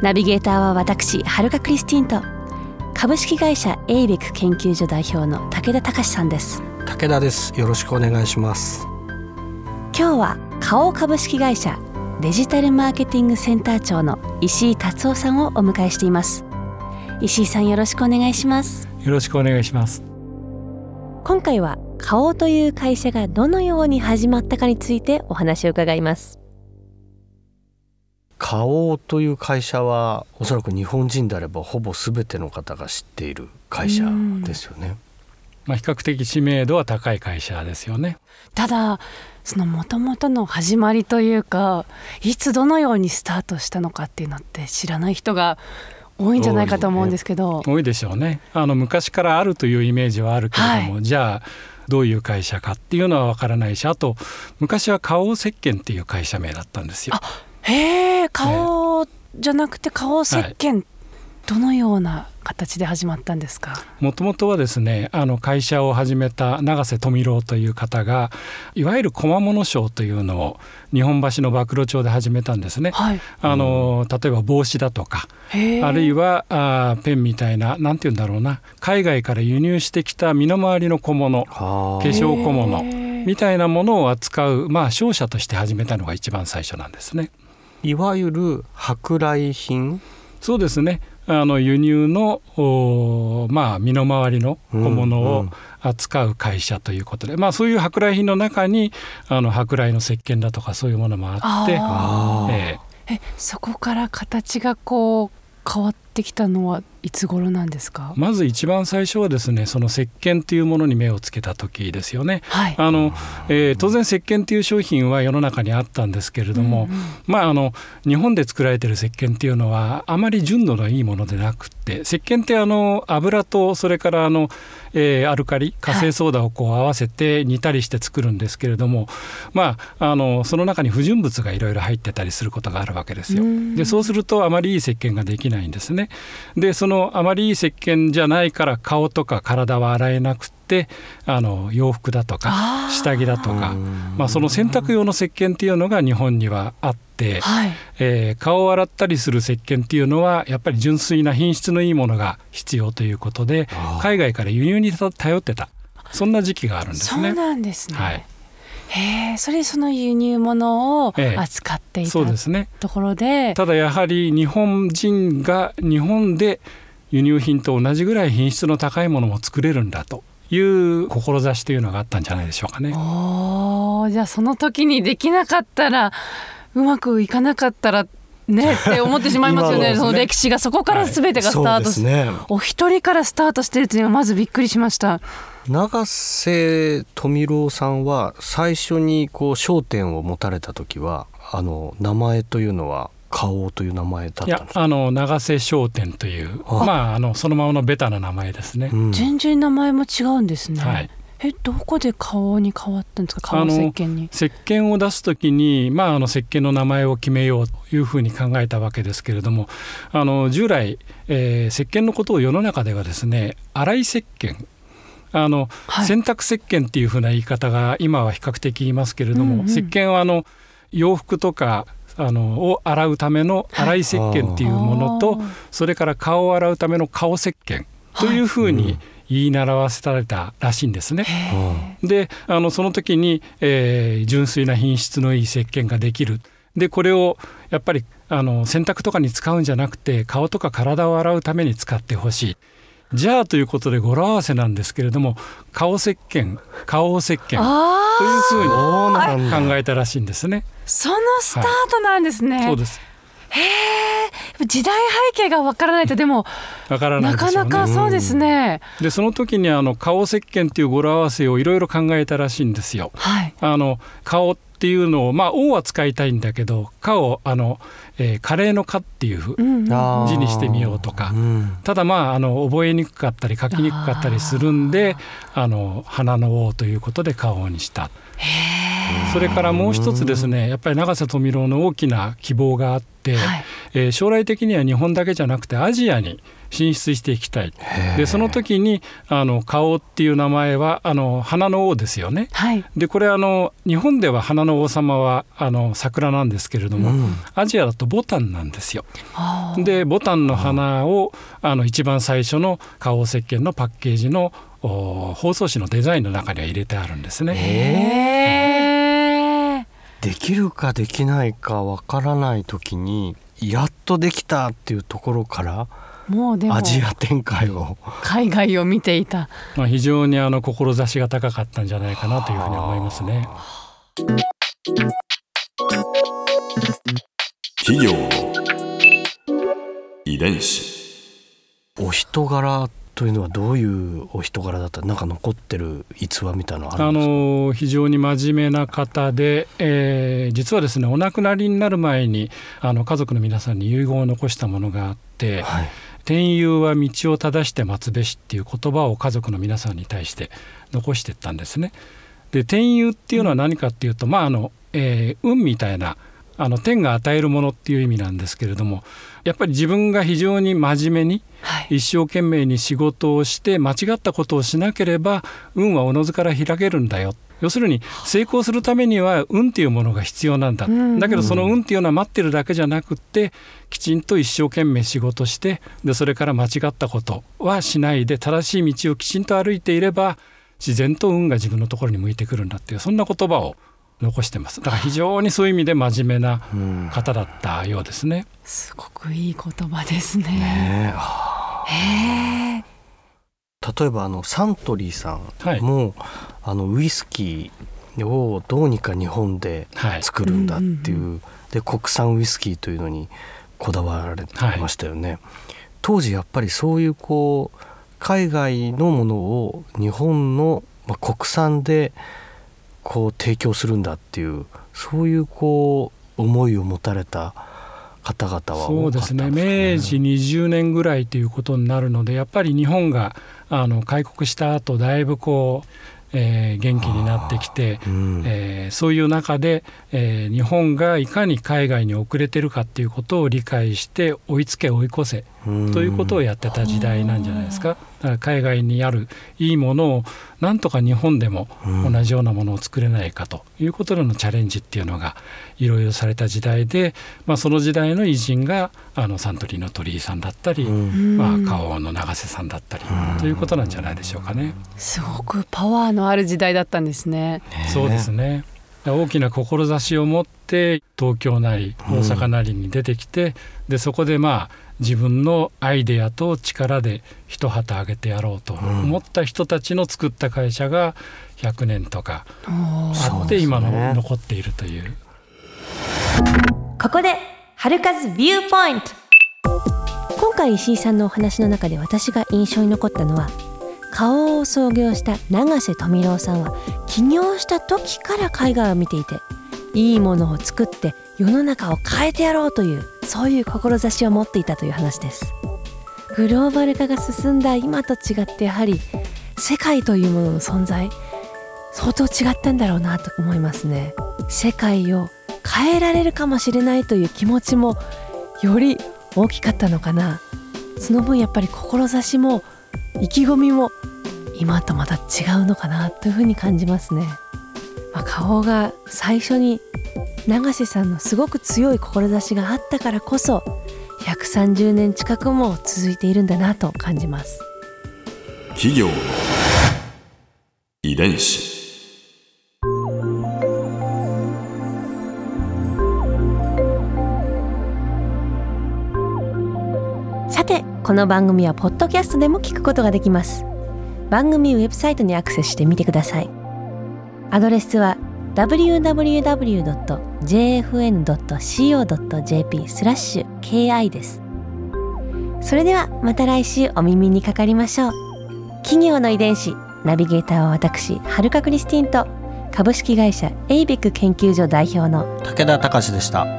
ナビゲーターは私はるかクリスティンと株式会社エイベック研究所代表の武田隆さんです。武田です。よろしくお願いします。今日は花王株式会社デジタルマーケティングセンター長の石井達夫さんをお迎えしています。石井さんよろしくお願いします。よろしくお願いします。今回は花王という会社がどのように始まったかについてお話を伺います花王という会社はおそらく日本人であればほぼ全ての方が知っている会社ですよね。まあ、比較的知名度は高い会社ですよね。ただその元々の始まりというかいつどのようにスタートしたのかっていうのって知らない人が多いんじゃないかと思うんですけど多いでしょうねあの昔からあるというイメージはあるけれども、はい、じゃあどういう会社かっていうのはわからないしあと昔は花王石鹸っていう会社名だったんですよ。へえ花王じゃなくて花王石鹸、はい、どのような形で始まったんですか？もともとはですねあの会社を始めた永瀬富郎という方がいわゆる小物賞というのを日本橋の暴露町で始めたんですね。はい、あの例えば帽子だとかあるいはあペンみたいな何て言うんだろうな海外から輸入してきた身の回りの小物化粧小物みたいなものを扱う、まあ、商社として始めたのが一番最初なんですね。いわゆる舶来品？そうですね。あの輸入のまあ身の回りの小物を扱う会社ということで、うんうん、まあそういう舶来品の中にあの舶来の石鹸だとかそういうものもあってえー、えそこから形がこう変わってきたのはいつ頃なんですか？まず一番最初はですねその石鹸というものに目をつけた時ですよね。はい、あのえー、当然石鹸という商品は世の中にあったんですけれども、うんうん、まああの日本で作られている石鹸っていうのはあまり純度のいいものでなくて石鹸ってあの油とそれからあの、えー、アルカリ火性ソーダをこう合わせて煮たりして作るんですけれども、まああのその中に不純物がいろいろ入ってたりすることがあるわけですよ。でそうするとあまりいい石鹸ができないんですね。でそのあまりいい石鹸じゃないから顔とか体は洗えなくてあの洋服だとか下着だとかまあ、その洗濯用の石鹸っていうのが日本にはあって、はい、えー、顔を洗ったりする石鹸っていうのはやっぱり純粋な品質のいいものが必要ということで海外から輸入に頼ってた。そんな時期があるんですね。そうなんですね、はいへえそれその輸入物を扱っていた、ええ、ねところでただやはり日本人が日本で輸入品と同じぐらい品質の高いものも作れるんだという志というのがあったんじゃないでしょうかね。おじゃあその時にできなかったらうまくいかなかったらねって思ってしまいますよね。ね、その歴史がそこから全てがスタートし、はいね、お一人からスタートしてるというのはまずびっくりしました。永瀬富郎さんは最初にこう焦点を持たれた時はあの名前というのは花王という名前だったんですか？あの長瀬商店というまああのそのままのベタな名前ですね、うん、全然名前も違うんですね、はい、えどこで花王に変わったんですか？花王石鹸に。石鹸を出す時に、まあ、あの石鹸の名前を決めようというふうに考えたわけですけれどもあの従来、えー、石鹸のことを世の中ではですね洗い石鹸。あの、はい、洗濯石鹸っていうふうな言い方が今は比較的言いますけれども、うんうん、石鹸はあの洋服とかあのを洗うための洗い石鹸っていうものと、それから顔を洗うための顔石鹸というふうに、言い習わせられたらしいんですね。であのその時に、えー、純粋な品質のいい石鹸ができる。でこれをやっぱりあの洗濯とかに使うんじゃなくて顔とか体を洗うために使ってほしい。じゃあということで語呂合わせなんですけれども顔石鹸顔石鹸というふうに考えたらしいんですね。そのスタートなんですね。はい、そうですへえ時代背景がわからないとでもわからない、ね、なかなかそうですね。でその時にあの顔石鹸っていう語呂合わせをいろいろ考えたらしいんですよ。はい、あの顔っていうのをまあ「王」は使いたいんだけど「か」をあの、えー、カレーの「か」っていう字にしてみようとか、うん、ただまああの覚えにくかったり書きにくかったりするんであの花の王ということで「花王」にした。それからもう一つですねやっぱり永瀬富郎の大きな希望があって、はい、えー、将来的には日本だけじゃなくてアジアに進出していきたい。でその時にあの顔っていう名前はあの花の王ですよね、はい、でこれあの日本では花の王様はあの桜なんですけれども、うん、アジアだとボタンなんですよ。でボタンの花をあの一番最初の花王石鹸のパッケージの包装紙のデザインの中には入れてあるんですね。できるかできないかわからない時にやっとできたっていうところからもうでもアジア展開を。海外を見ていた、まあ、非常にあの志が高かったんじゃないかなというふうに思いますね。企業。遺伝子。お人柄というのはどういうお人柄だった？なんか残ってる逸話みたいなのあるんですか？あの非常に真面目な方で、えー、実はですねお亡くなりになる前にあの家族の皆さんに遺言を残したものがあって、はい、天佑は道を正して待つべしっていう言葉を家族の皆さんに対して残していったんですね。で天佑っていうのは何かっていうと、まああのえー、運みたいなあの天が与えるものっていう意味なんですけれどもやっぱり自分が非常に真面目に、一生懸命に仕事をして間違ったことをしなければ運はおのずから開けるんだよ。要するに成功するためには運っていうものが必要なんだ、だけどその運っていうのは待ってるだけじゃなくってきちんと一生懸命仕事してでそれから間違ったことはしないで正しい道をきちんと歩いていれば自然と運が自分のところに向いてくるんだっていうそんな言葉を残してます。だから非常にそういう意味で真面目な方だったようですね。すごくいい言葉ですね。ね例えばあのサントリーさんも、はい、あのウイスキーをどうにか日本で作るんだっていう、はい、で国産ウイスキーというのにこだわられてましたよね。はい、当時やっぱりそういうこう海外のものを日本の国産でこう提供するんだっていうそういうこう思いを持たれた方々は、ね、そうですね。明治20年ぐらいということになるのでやっぱり日本があの開国した後だいぶこうえー、元気になってきて、うん、えー、そういう中で、えー、日本がいかに海外に遅れてるかっていうことを理解して追いつけ追い越せということをやってた時代なんじゃないですか。だから海外にあるいいものをなんとか日本でも同じようなものを作れないかということでのチャレンジっていうのがいろいろされた時代で、まあ、その時代の偉人があのサントリーの鳥居さんだったり、まあ、花王の永瀬さんだったりということなんじゃないでしょうかね。すごくパワーのある時代だったんですね。そうですね大きな志を持って東京なり大阪なりに出てきて、でそこでまあ自分のアイデアと力で一旗あげてやろうと思った人たちの作った会社が100年とかあって今の残っているという。ここで春風ビューポイント。今回石井さんのお話の中で私が印象に残ったのは顔を創業した永瀬富郎さんは起業した時から海外を見ていていいものを作って世の中を変えてやろうというそういう志を持っていたという話です。グローバル化が進んだ今と違ってやはり世界というものの存在相当違ったんだろうなと思いますね。世界を変えられるかもしれないという気持ちもより大きかったのかな。その分やっぱり志も意気込みも今とまた違うのかなというふうに感じますね、まあ、顔が最初に永瀬さんのすごく強い志があったからこそ130年近くも続いているんだなと感じます。企業遺伝子。さてこの番組はポッドキャストでも聞くことができます番組ウェブサイトにアクセスしてみてください。アドレスは www.jfn.co.jp スラッシュ KI です。それではまた来週お耳にかかりましょう。企業の遺伝子ナビゲーターは私はるかクリスティンと株式会社エイベック研究所代表の武田隆でした。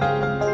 Música